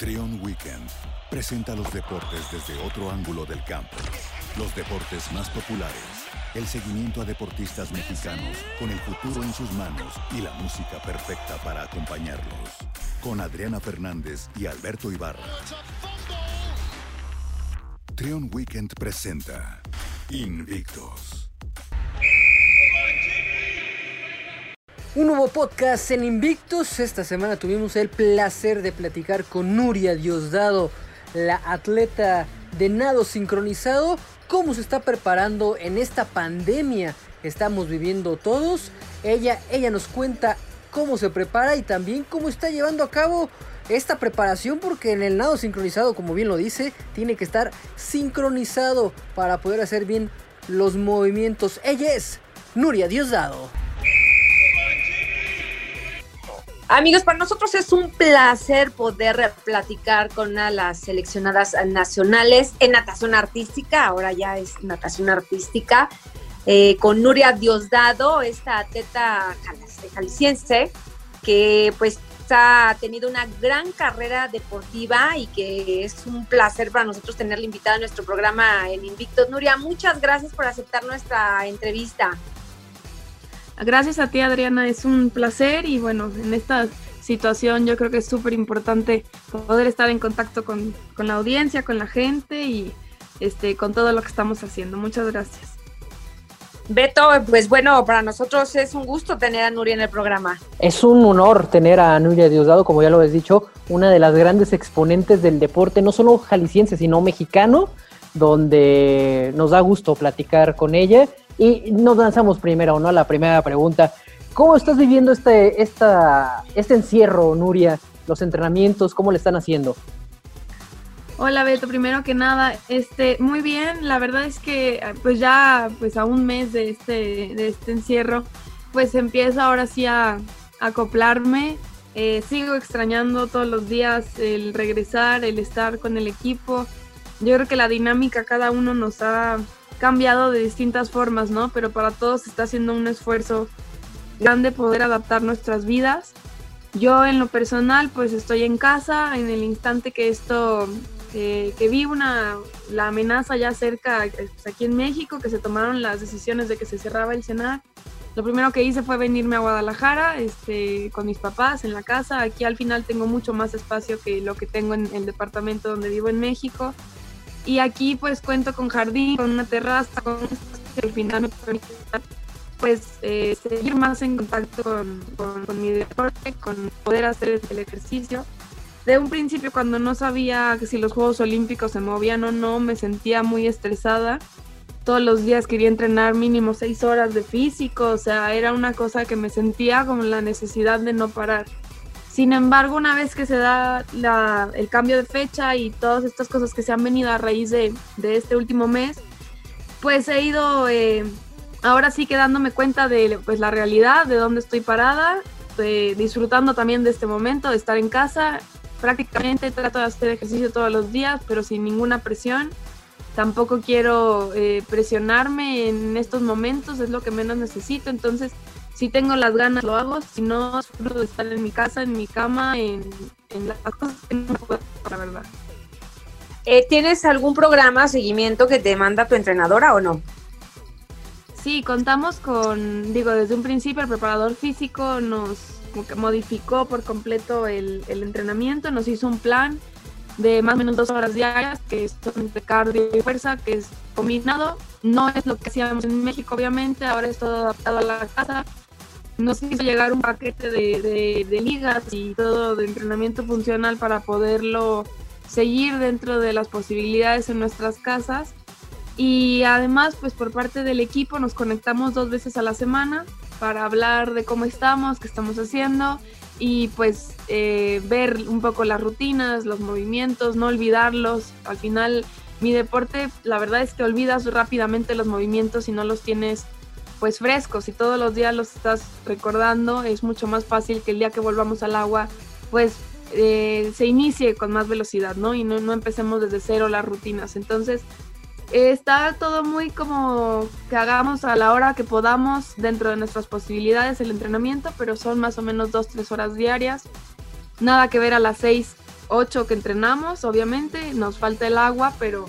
Trion Weekend presenta los deportes desde otro ángulo del campo. Los deportes más populares, el seguimiento a deportistas mexicanos con el futuro en sus manos y la música perfecta para acompañarlos. Con Adriana Fernández y Alberto Ibarra. Trion Weekend presenta Invictos. Un nuevo podcast en Invictus. Esta semana tuvimos el placer de platicar con Nuria Diosdado, la atleta de nado sincronizado, cómo se está preparando en esta pandemia que estamos viviendo todos. Ella, ella nos cuenta cómo se prepara y también cómo está llevando a cabo esta preparación porque en el nado sincronizado, como bien lo dice, tiene que estar sincronizado para poder hacer bien los movimientos. Ella es Nuria Diosdado. Amigos, para nosotros es un placer poder platicar con de las seleccionadas nacionales en natación artística, ahora ya es natación artística, eh, con Nuria Diosdado, esta atleta jalisciense, que pues ha tenido una gran carrera deportiva y que es un placer para nosotros tenerla invitada a nuestro programa en Invictos. Nuria, muchas gracias por aceptar nuestra entrevista. Gracias a ti, Adriana, es un placer y bueno, en esta situación yo creo que es súper importante poder estar en contacto con, la audiencia, con la gente y este, con todo lo que estamos haciendo. Muchas gracias. Beto, pues bueno, para nosotros es un gusto tener a Nuria en el programa. Es un honor tener a Nuria Diosdado, como ya lo has dicho, una de las grandes exponentes del deporte, no solo jalisciense, sino mexicano, donde nos da gusto platicar con ella y nos lanzamos primero, ¿no? La primera pregunta. ¿Cómo estás viviendo este, esta, este encierro, Nuria? Los entrenamientos, ¿cómo le están haciendo? Hola Beto, primero que nada, este, muy bien, la verdad es que pues ya pues a un mes de este, de este encierro, pues empiezo ahora sí a, acoplarme, eh, sigo extrañando todos los días el regresar, el estar con el equipo, yo creo que la dinámica cada uno nos ha cambiado de distintas formas, ¿no? Pero para todos está haciendo un esfuerzo grande poder adaptar nuestras vidas. Yo en lo personal pues estoy en casa en el instante que esto, eh, que vi una, la amenaza ya cerca pues, aquí en México, que se tomaron las decisiones de que se cerraba el cenar. Lo primero que hice fue venirme a Guadalajara este, con mis papás en la casa. Aquí al final tengo mucho más espacio que lo que tengo en el departamento donde vivo en México. Y aquí pues cuento con jardín, con una terraza, con que al final me permite pues eh, seguir más en contacto con, con, mi deporte, con poder hacer el ejercicio. De un principio cuando no sabía que si los Juegos Olímpicos se movían o no, me sentía muy estresada. Todos los días quería entrenar mínimo seis horas de físico, o sea, era una cosa que me sentía como la necesidad de no parar. Sin embargo, una vez que se da el cambio de fecha y todas estas cosas que se han venido a raíz de, este último mes, pues he ido eh, ahora sí quedándome cuenta de pues, la realidad, de dónde estoy parada, disfrutando también de este momento, de estar en casa. Prácticamente trato de hacer ejercicio todos los días, pero sin ninguna presión. Tampoco quiero eh, presionarme en estos momentos, es lo que menos necesito. Entonces, si tengo las ganas lo hago, si no, disfruto de estar en mi casa, en mi cama, en, las cosas que no puedo, la verdad. Eh, ¿Tienes algún programa, seguimiento que te manda tu entrenadora o no? Sí, contamos con, digo, desde un principio el preparador físico nos modificó por completo el, el entrenamiento, nos hizo un plan de más o menos dos horas diarias, que son de cardio y fuerza, que es combinado. No es lo que hacíamos en México, obviamente, ahora es todo adaptado a la casa nos hizo llegar un paquete de, ligas y todo de entrenamiento funcional para poderlo seguir dentro de las posibilidades en nuestras casas. Y además, pues por parte del equipo nos conectamos dos veces a la semana para hablar de cómo estamos, qué estamos haciendo y pues eh, ver un poco las rutinas, los movimientos, no olvidarlos. Al final, mi deporte, la verdad es que olvidas rápidamente los movimientos y no los tienes pues frescos y todos los días los estás recordando, es mucho más fácil que el día que volvamos al agua, pues eh, se inicie con más velocidad, ¿no? Y no, no empecemos desde cero las rutinas. Entonces, está todo muy como que hagamos a la hora que podamos dentro de nuestras posibilidades el entrenamiento, pero son más o menos dos, tres horas diarias. nada que ver a las 6, 8 que entrenamos, obviamente, nos falta el agua, pero,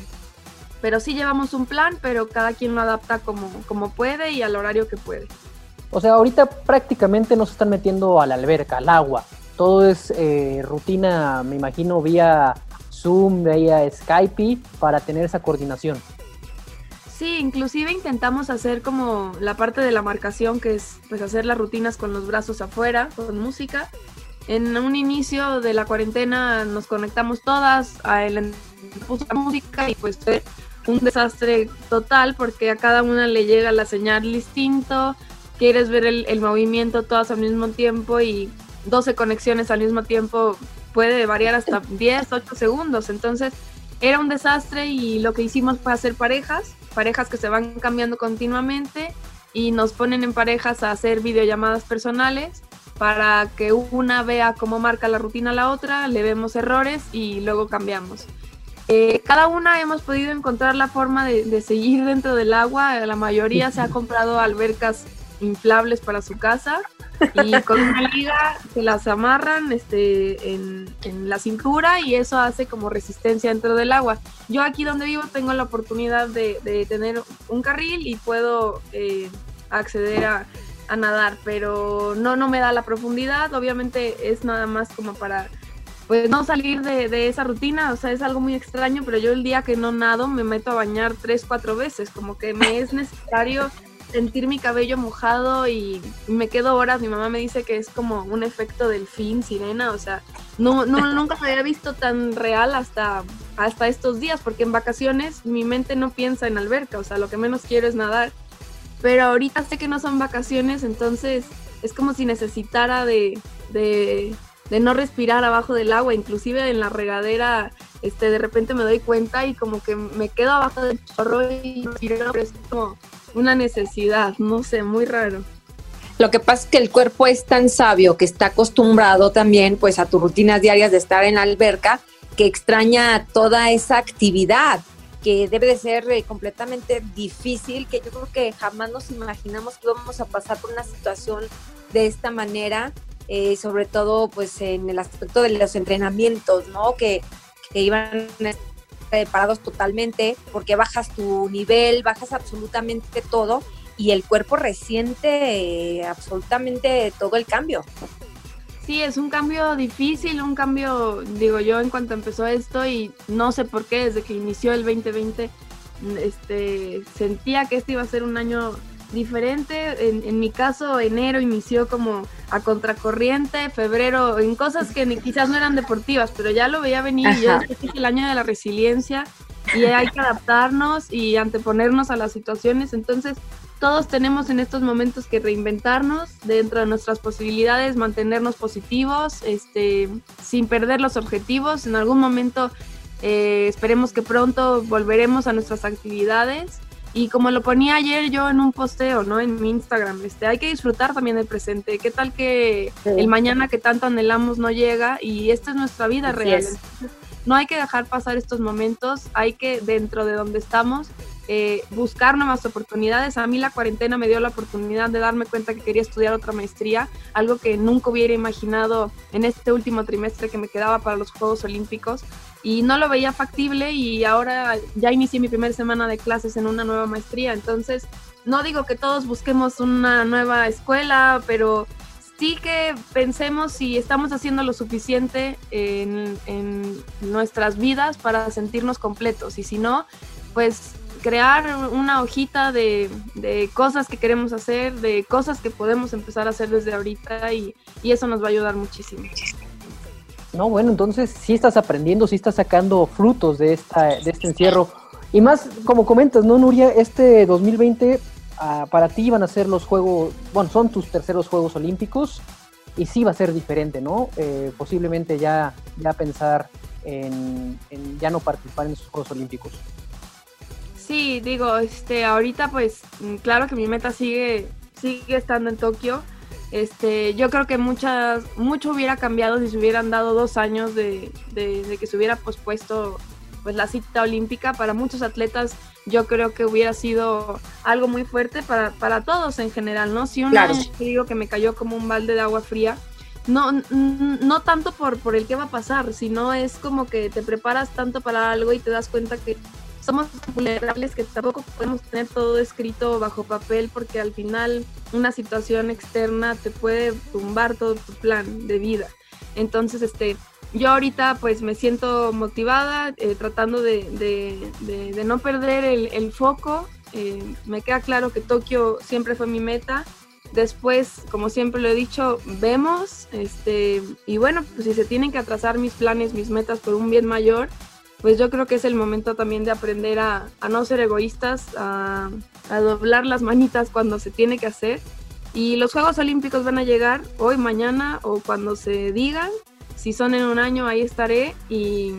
pero sí llevamos un plan, pero cada quien lo adapta como, como puede y al horario que puede. O sea, ahorita prácticamente no se están metiendo a la alberca, al agua. Todo es eh, rutina, me imagino, vía Zoom, vía Skype, para tener esa coordinación. Sí, inclusive intentamos hacer como la parte de la marcación, que es pues hacer las rutinas con los brazos afuera, con música. En un inicio de la cuarentena nos conectamos todas, a él puso la música y pues un desastre total porque a cada una le llega la señal distinto, quieres ver el, el movimiento todas al mismo tiempo y 12 conexiones al mismo tiempo puede variar hasta 10, 8 segundos. Entonces era un desastre y lo que hicimos fue hacer parejas parejas que se van cambiando continuamente y nos ponen en parejas a hacer videollamadas personales para que una vea cómo marca la rutina a la otra, le vemos errores y luego cambiamos. Eh, cada una hemos podido encontrar la forma de, de, seguir dentro del agua, la mayoría se ha comprado albercas inflables para su casa y con una liga se las amarran este, en, en, la cintura y eso hace como resistencia dentro del agua. Yo aquí donde vivo tengo la oportunidad de, de tener un carril y puedo eh, acceder a, a, nadar, pero no, no me da la profundidad, obviamente es nada más como para pues no salir de, de, esa rutina, o sea, es algo muy extraño, pero yo el día que no nado me meto a bañar tres, cuatro veces, como que me es necesario sentir mi cabello mojado y me quedo horas. Mi mamá me dice que es como un efecto del fin, sirena. O sea, no, no, nunca me había visto tan real hasta, hasta estos días, porque en vacaciones mi mente no piensa en alberca. O sea, lo que menos quiero es nadar. Pero ahorita sé que no son vacaciones, entonces es como si necesitara de, de, de no respirar abajo del agua. Inclusive en la regadera, este, de repente me doy cuenta y como que me quedo abajo del chorro y es como una necesidad, no sé, muy raro. Lo que pasa es que el cuerpo es tan sabio que está acostumbrado también pues a tus rutinas diarias de estar en la alberca que extraña toda esa actividad que debe de ser eh, completamente difícil, que yo creo que jamás nos imaginamos que íbamos a pasar por una situación de esta manera, eh, sobre todo pues en el aspecto de los entrenamientos, ¿no? Que, que iban preparados totalmente porque bajas tu nivel, bajas absolutamente todo y el cuerpo resiente eh, absolutamente todo el cambio. Sí, es un cambio difícil, un cambio, digo yo, en cuanto empezó esto y no sé por qué, desde que inició el 2020, este, sentía que este iba a ser un año diferente. En, en, mi caso, enero inició como a contracorriente, febrero en cosas que ni, quizás no eran deportivas, pero ya lo veía venir. Yo es el año de la resiliencia y hay que adaptarnos y anteponernos a las situaciones. Entonces, todos tenemos en estos momentos que reinventarnos dentro de nuestras posibilidades, mantenernos positivos, este, sin perder los objetivos. En algún momento, eh, esperemos que pronto volveremos a nuestras actividades y como lo ponía ayer yo en un posteo, ¿no? En mi Instagram, este, hay que disfrutar también del presente. ¿Qué tal que sí. el mañana que tanto anhelamos no llega y esta es nuestra vida Así real? Es. no hay que dejar pasar estos momentos, hay que dentro de donde estamos eh, buscar nuevas oportunidades. A mí la cuarentena me dio la oportunidad de darme cuenta que quería estudiar otra maestría, algo que nunca hubiera imaginado en este último trimestre que me quedaba para los Juegos Olímpicos y no lo veía factible y ahora ya inicié mi primera semana de clases en una nueva maestría. Entonces, no digo que todos busquemos una nueva escuela, pero sí que pensemos si estamos haciendo lo suficiente en, en nuestras vidas para sentirnos completos y si no, pues crear una hojita de, de, cosas que queremos hacer, de cosas que podemos empezar a hacer desde ahorita y, y eso nos va a ayudar muchísimo. No, bueno, entonces sí estás aprendiendo, sí estás sacando frutos de, esta, de este encierro. Y más, como comentas, ¿no, Nuria? Este 2020 uh, para ti van a ser los Juegos, bueno, son tus terceros Juegos Olímpicos y sí va a ser diferente, ¿no? Eh, posiblemente ya, ya pensar en, en, ya no participar en esos Juegos Olímpicos. Sí, digo, este, ahorita pues claro que mi meta sigue, sigue estando en Tokio este, yo creo que muchas, mucho hubiera cambiado si se hubieran dado dos años de, de, de, que se hubiera pospuesto pues, la cita olímpica. Para muchos atletas yo creo que hubiera sido algo muy fuerte para, para todos en general, ¿no? Si un claro. año digo que me cayó como un balde de agua fría, no, no tanto por, por el qué va a pasar, sino es como que te preparas tanto para algo y te das cuenta que somos vulnerables que tampoco podemos tener todo escrito bajo papel porque al final una situación externa te puede tumbar todo tu plan de vida. Entonces, este, yo ahorita pues me siento motivada, eh, tratando de, no perder el, foco. Eh, me queda claro que Tokio siempre fue mi meta. Después, como siempre lo he dicho, vemos, este, y bueno, pues si se tienen que atrasar mis planes, mis metas por un bien mayor, pues yo creo que es el momento también de aprender a, no ser egoístas, a, a, doblar las manitas cuando se tiene que hacer. Y los Juegos Olímpicos van a llegar hoy, mañana o cuando se digan si son en un año, ahí estaré y,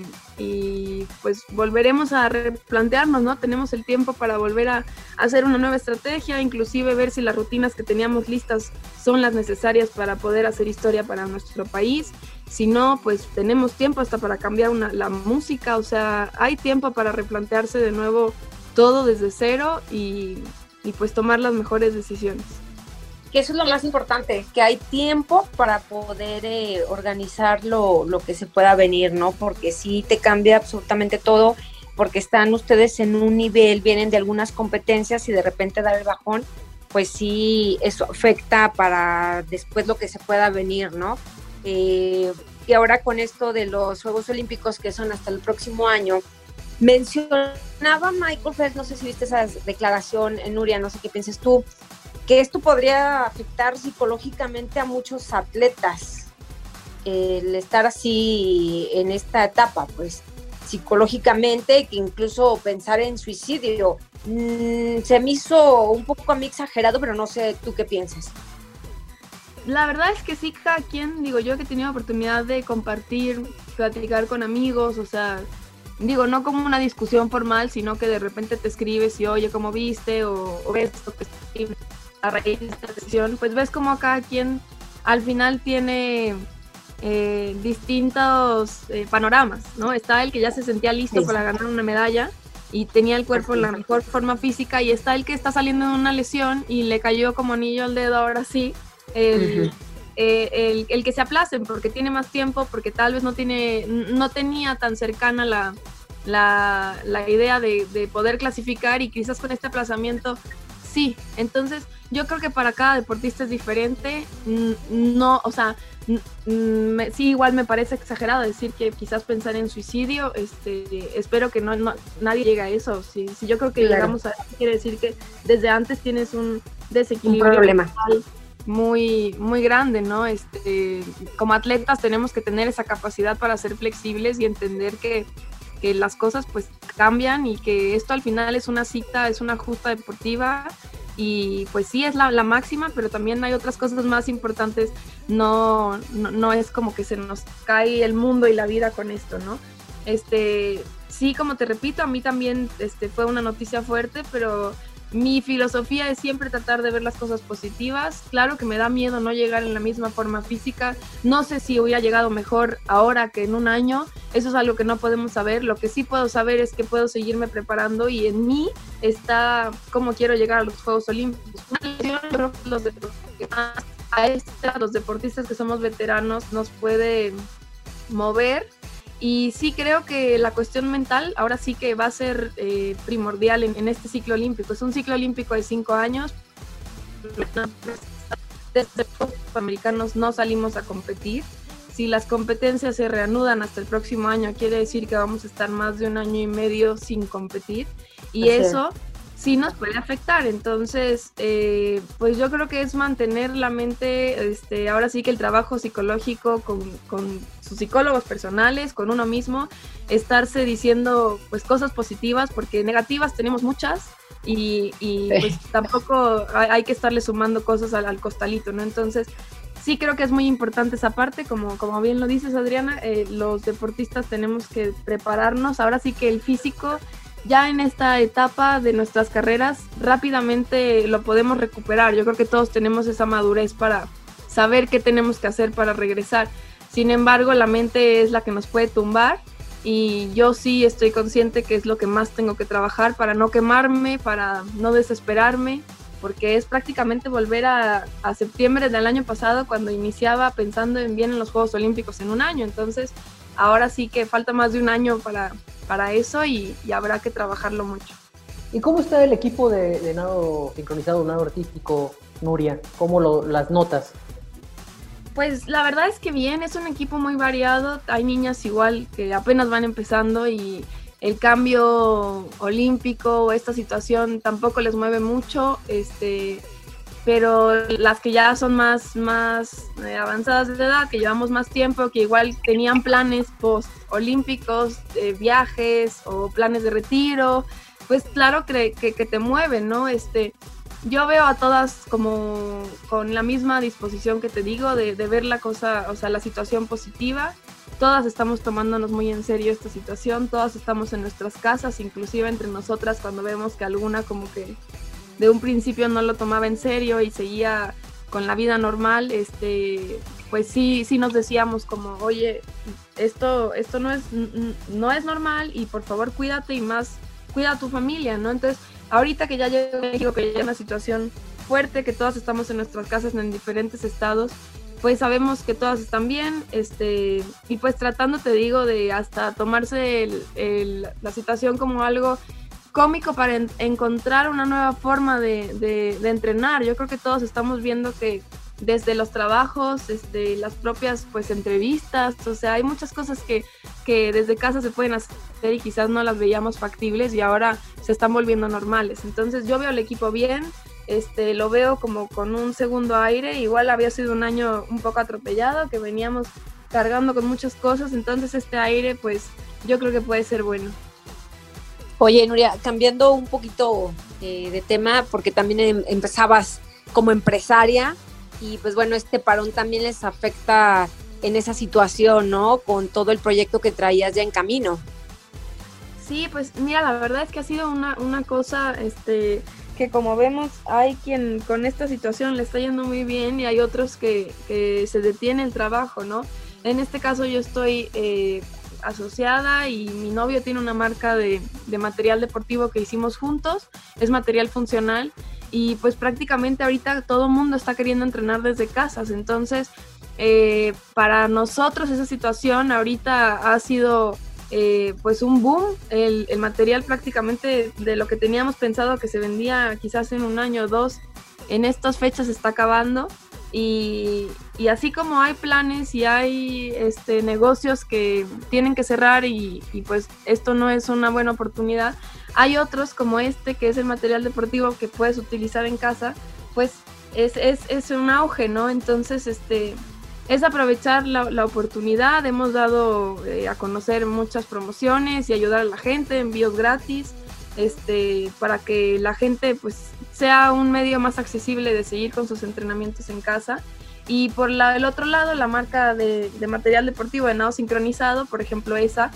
pues volveremos a replantearnos, ¿no? Tenemos el tiempo para volver a, hacer una nueva estrategia, inclusive ver si las rutinas que teníamos listas son las necesarias para poder hacer historia para nuestro país. Si no, pues tenemos tiempo hasta para cambiar la música, o sea, hay tiempo para replantearse de nuevo todo desde cero y, y pues tomar las mejores decisiones que eso es lo más importante, que hay tiempo para poder eh, organizar lo, que se pueda venir, ¿no? Porque si te cambia absolutamente todo, porque están ustedes en un nivel, vienen de algunas competencias y de repente dar el bajón, pues sí, eso afecta para después lo que se pueda venir, ¿no? Eh, y ahora con esto de los Juegos Olímpicos que son hasta el próximo año, mencionaba Michael Phelps, no sé si viste esa declaración, Nuria, no sé qué piensas tú, que esto podría afectar psicológicamente a muchos atletas, el estar así en esta etapa, pues psicológicamente, que incluso pensar en suicidio. Mm, se me hizo un poco a mí exagerado, pero no sé tú qué piensas. La verdad es que sí, cada quien, digo yo que he tenido oportunidad de compartir, platicar con amigos, o sea, digo, no como una discusión formal, sino que de repente te escribes y oye, ¿cómo viste? O, o ves esto que a raíz de esta decisión, pues ves como cada quien al final tiene eh, distintos eh, panoramas, ¿no? Está el que ya se sentía listo para ganar una medalla y tenía el cuerpo en la mejor forma física y está el que está saliendo de una lesión y le cayó como anillo al dedo ahora sí. El, eh, el, que se aplacen porque tiene más tiempo, porque tal vez no, tiene, no tenía tan cercana la, la, la idea de, de, poder clasificar y quizás con este aplazamiento sí. Entonces yo creo que para cada deportista es diferente. No, o sea, sí, igual me parece exagerado decir que quizás pensar en suicidio. Este, espero que no, nadie llegue a eso. Si, yo creo que llegamos a eso, quiere decir que desde antes tienes un desequilibrio muy, muy grande, ¿no? Este, como atletas tenemos que tener esa capacidad para ser flexibles y entender que, que las cosas pues cambian y que esto al final es una cita, es una justa deportiva y pues sí es la, máxima, pero también hay otras cosas más importantes. No, no, es como que se nos cae el mundo y la vida con esto, ¿no? Este, sí, como te repito, a mí también este, fue una noticia fuerte, pero mi filosofía es siempre tratar de ver las cosas positivas. Claro que me da miedo no llegar en la misma forma física. No sé si hubiera llegado mejor ahora que en un año. Eso es algo que no podemos saber. Lo que sí puedo saber es que puedo seguirme preparando y en mí está cómo quiero llegar a los Juegos Olímpicos. Los a los deportistas que somos veteranos nos puede mover y sí creo que la cuestión mental ahora sí que va a ser eh, primordial en, este ciclo olímpico. Es un ciclo olímpico de cinco años. Desde los americanos no salimos a competir. Si las competencias se reanudan hasta el próximo año, quiere decir que vamos a estar más de un año y medio sin competir. Y eso sí nos puede afectar. Entonces, eh, pues yo creo que es mantener la mente, este, ahora sí que el trabajo psicológico con, con, sus psicólogos personales, con uno mismo, estarse diciendo pues cosas positivas, porque negativas tenemos muchas. Y, pues tampoco hay, que estarle sumando cosas al, costalito, ¿no? Entonces, sí creo que es muy importante esa parte, como, como bien lo dices Adriana, eh, los deportistas tenemos que prepararnos, ahora sí que el físico ya en esta etapa de nuestras carreras rápidamente lo podemos recuperar. Yo creo que todos tenemos esa madurez para saber qué tenemos que hacer para regresar. Sin embargo, la mente es la que nos puede tumbar y yo sí estoy consciente que es lo que más tengo que trabajar para no quemarme, para no desesperarme porque es prácticamente volver a, septiembre del año pasado cuando iniciaba pensando en bien en los Juegos Olímpicos en un año. Entonces, ahora sí que falta más de un año para, para eso y, habrá que trabajarlo mucho. ¿Y cómo está el equipo de, nado sincronizado, nado artístico, Nuria? ¿Cómo lo, las notas? Pues la verdad es que bien, es un equipo muy variado. Hay niñas igual que apenas van empezando y el cambio olímpico o esta situación tampoco les mueve mucho, este, pero las que ya son más, más eh, avanzadas de edad, que llevamos más tiempo, que igual tenían planes post olímpicos, viajes o planes de retiro, pues claro que, que, que, te mueven, ¿no? Este, yo veo a todas como con la misma disposición que te digo de, de ver la cosa, o sea, la situación positiva todas estamos tomándonos muy en serio esta situación, todas estamos en nuestras casas, inclusive entre nosotras cuando vemos que alguna como que de un principio no lo tomaba en serio y seguía con la vida normal, este, pues sí, sí nos decíamos como, oye, esto, esto no es, no es normal y por favor cuídate y más cuida a tu familia, ¿no? Entonces, ahorita que ya llego a México, que ya hay una situación fuerte, que todas estamos en nuestras casas en diferentes estados, pues sabemos que todas están bien, este, y pues tratando, te digo, de hasta tomarse la situación como algo cómico para encontrar una nueva forma de, entrenar. Yo creo que todos estamos viendo que desde los trabajos, desde las propias pues entrevistas, o sea, hay muchas cosas que, que desde casa se pueden hacer y quizás no las veíamos factibles y ahora se están volviendo normales. Entonces yo veo al equipo bien, este, lo veo como con un segundo aire. Igual había sido un año un poco atropellado, que veníamos cargando con muchas cosas, entonces este aire, pues yo creo que puede ser bueno. Oye, Nuria, cambiando un poquito eh, de tema, porque también em, empezabas como empresaria y pues bueno, este parón también les afecta en esa situación, ¿no? Con todo el proyecto que traías ya en camino. Sí, pues mira, la verdad es que ha sido una, una cosa, este, que como vemos hay quien con esta situación le está yendo muy bien y hay otros que, se detiene el trabajo, ¿no? En este caso yo estoy eh, asociada y mi novio tiene una marca de, material deportivo que hicimos juntos, es material funcional y pues prácticamente ahorita todo el mundo está queriendo entrenar desde casas, entonces eh, para nosotros esa situación ahorita ha sido eh, pues un boom, el, material prácticamente de lo que teníamos pensado que se vendía quizás en un año o dos, en estas fechas está acabando y, así como hay planes y hay este, negocios que tienen que cerrar y, pues esto no es una buena oportunidad, hay otros como este que es el material deportivo que puedes utilizar en casa, pues es, es, es un auge, ¿no? Entonces, este, es aprovechar la, oportunidad. Hemos dado eh, a conocer muchas promociones y ayudar a la gente, envíos gratis, este, para que la gente pues sea un medio más accesible de seguir con sus entrenamientos en casa. Y por la, el otro lado, la marca de, material deportivo de nado sincronizado, por ejemplo, esa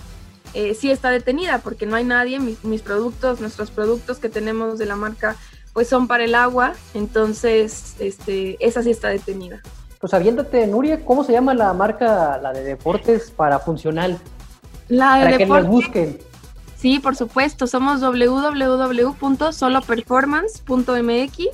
eh, sí está detenida porque no hay nadie. Mis, mis productos, nuestros productos que tenemos de la marca, pues son para el agua. Entonces, este, esa sí está detenida. Pues aviéndote, Nuria, ¿cómo se llama la marca, la de deportes para funcional? La de para que nos busquen. Sí, por supuesto, somos www.soloperformance.mx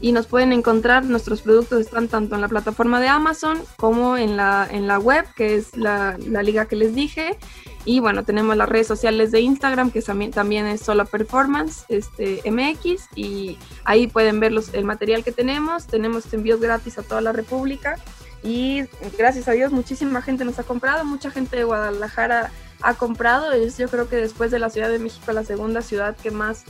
y nos pueden encontrar, nuestros productos están tanto en la plataforma de Amazon como en la, en la web, que es la, la liga que les dije, y bueno, tenemos las redes sociales de Instagram, que también, también es solo performance este, MX, y ahí pueden ver los, el material que tenemos. Tenemos envíos gratis a toda la República. Y gracias a Dios, muchísima gente nos ha comprado, mucha gente de Guadalajara ha comprado. Es yo creo que después de la Ciudad de México, la segunda ciudad que más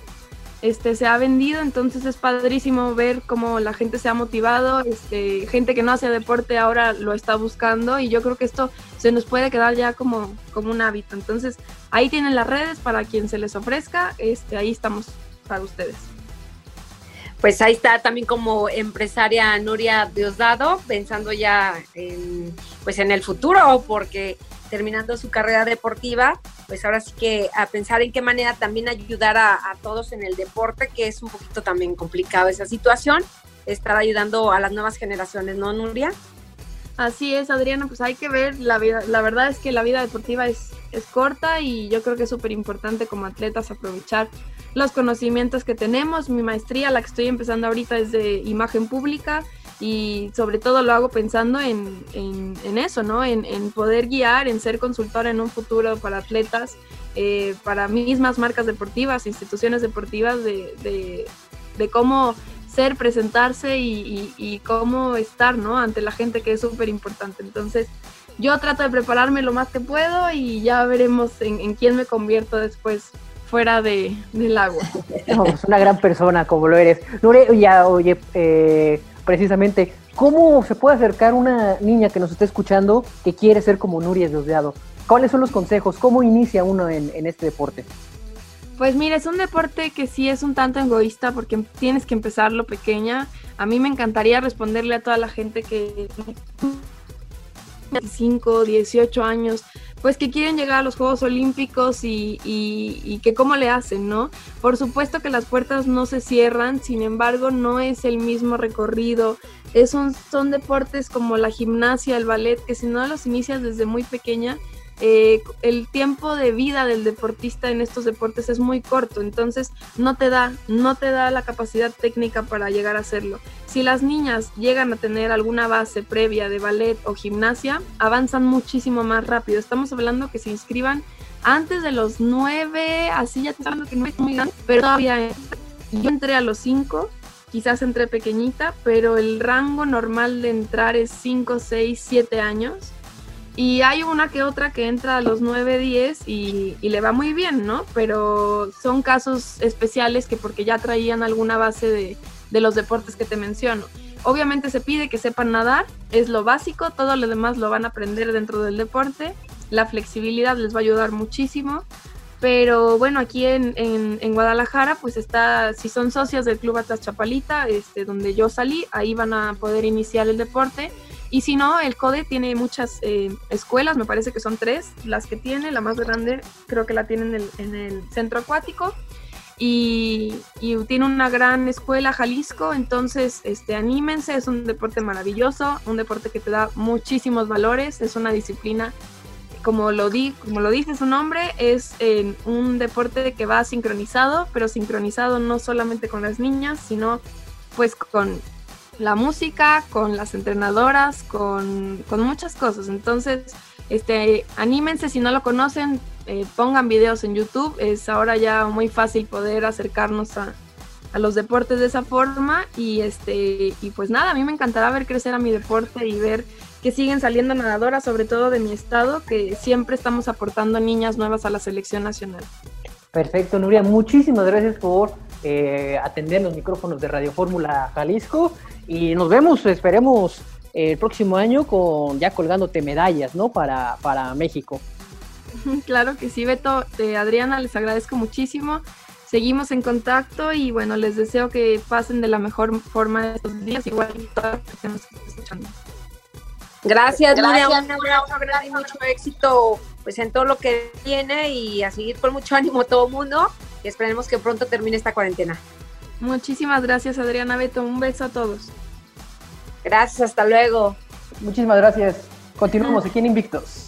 este, se ha vendido, entonces es padrísimo ver cómo la gente se ha motivado, este, gente que no hace deporte ahora lo está buscando y yo creo que esto se nos puede quedar ya como, como un hábito. Entonces ahí tienen las redes para quien se les ofrezca, este, ahí estamos para ustedes. Pues ahí está también como empresaria Nuria Diosdado, pensando ya en, pues en el futuro, porque terminando su carrera deportiva, pues ahora sí que a pensar en qué manera también ayudar a, todos en el deporte, que es un poquito también complicado esa situación, estar ayudando a las nuevas generaciones, ¿no, Nuria? Así es, Adriana, pues hay que ver, la, vida, la verdad es que la vida deportiva es, es corta y yo creo que es súper importante como atletas aprovechar los conocimientos que tenemos. Mi maestría, la que estoy empezando ahorita, es de imagen pública y sobre todo lo hago pensando en, en, eso, ¿no? En, poder guiar, en ser consultora en un futuro para atletas, eh, para mismas marcas deportivas, instituciones deportivas, de, de, de cómo ser, presentarse y, cómo estar, ¿no? Ante la gente que es súper importante. Entonces, yo trato de prepararme lo más que puedo y ya veremos en, quién me convierto después fuera de, del agua. Es una gran persona como lo eres. Nure, ya, oye, eh, precisamente, ¿cómo se puede acercar una niña que nos está escuchando que quiere ser como Nuria Diosdeado? ¿Cuáles son los consejos? ¿Cómo inicia uno en, este deporte? Pues mira, es un deporte que sí es un tanto egoísta porque tienes que empezarlo pequeña. A mí me encantaría responderle a toda la gente que 5, 18 años, pues que quieren llegar a los Juegos Olímpicos y, y, que cómo le hacen, ¿no? Por supuesto que las puertas no se cierran, sin embargo no es el mismo recorrido. Es un, son deportes como la gimnasia, el ballet, que si no los inicias desde muy pequeña, eh, el tiempo de vida del deportista en estos deportes es muy corto, entonces no te da, no te da la capacidad técnica para llegar a hacerlo. Si las niñas llegan a tener alguna base previa de ballet o gimnasia, avanzan muchísimo más rápido. Estamos hablando que se inscriban antes de los nueve, así ya te hablando que no es muy grande, pero todavía yo entré a los cinco, quizás entré pequeñita, pero el rango normal de entrar es 5, 6, 7 años y hay una que otra que entra a los 9, 10 y, le va muy bien, ¿no? Pero son casos especiales que porque ya traían alguna base de, de los deportes que te menciono. Obviamente se pide que sepan nadar, es lo básico, todo lo demás lo van a aprender dentro del deporte. La flexibilidad les va a ayudar muchísimo. Pero bueno, aquí en, en, en, Guadalajara, pues está, si son socias del Club Atlas Chapalita, este, donde yo salí, ahí van a poder iniciar el deporte. Y si no, el CODE tiene muchas eh, escuelas, me parece que son tres las que tiene, la más grande creo que la tiene en el, centro acuático. Y, tiene una gran escuela Jalisco, entonces este, anímense, es un deporte maravilloso, un deporte que te da muchísimos valores, es una disciplina, como lo, di, como lo dice su nombre, es eh, un deporte que va sincronizado, pero sincronizado no solamente con las niñas, sino pues con la música, con las entrenadoras, con, muchas cosas. Entonces, este, anímense si no lo conocen, eh, pongan videos en YouTube. Es ahora ya muy fácil poder acercarnos a, a, los deportes de esa forma. Y este, y pues nada, a mí me encantará ver crecer a mi deporte y ver que siguen saliendo nadadoras, sobre todo de mi estado, que siempre estamos aportando niñas nuevas a la selección nacional. Perfecto, Nuria, muchísimas gracias por eh, atender los micrófonos de Radio Fórmula Jalisco y nos vemos, esperemos el próximo año con ya colgándote medallas, ¿no? Para, para México. Claro que sí, Beto. Adriana, les agradezco muchísimo. Seguimos en contacto y bueno, les deseo que pasen de la mejor forma estos días, igual que todas que nos escuchando. Gracias, Gracias Un abrazo y mucho éxito pues en todo lo que viene y a seguir con mucho ánimo todo el mundo y esperemos que pronto termine esta cuarentena. Muchísimas gracias, Adriana Beto. Un beso a todos. Gracias, hasta luego. Muchísimas gracias. Continuamos aquí en Invictos.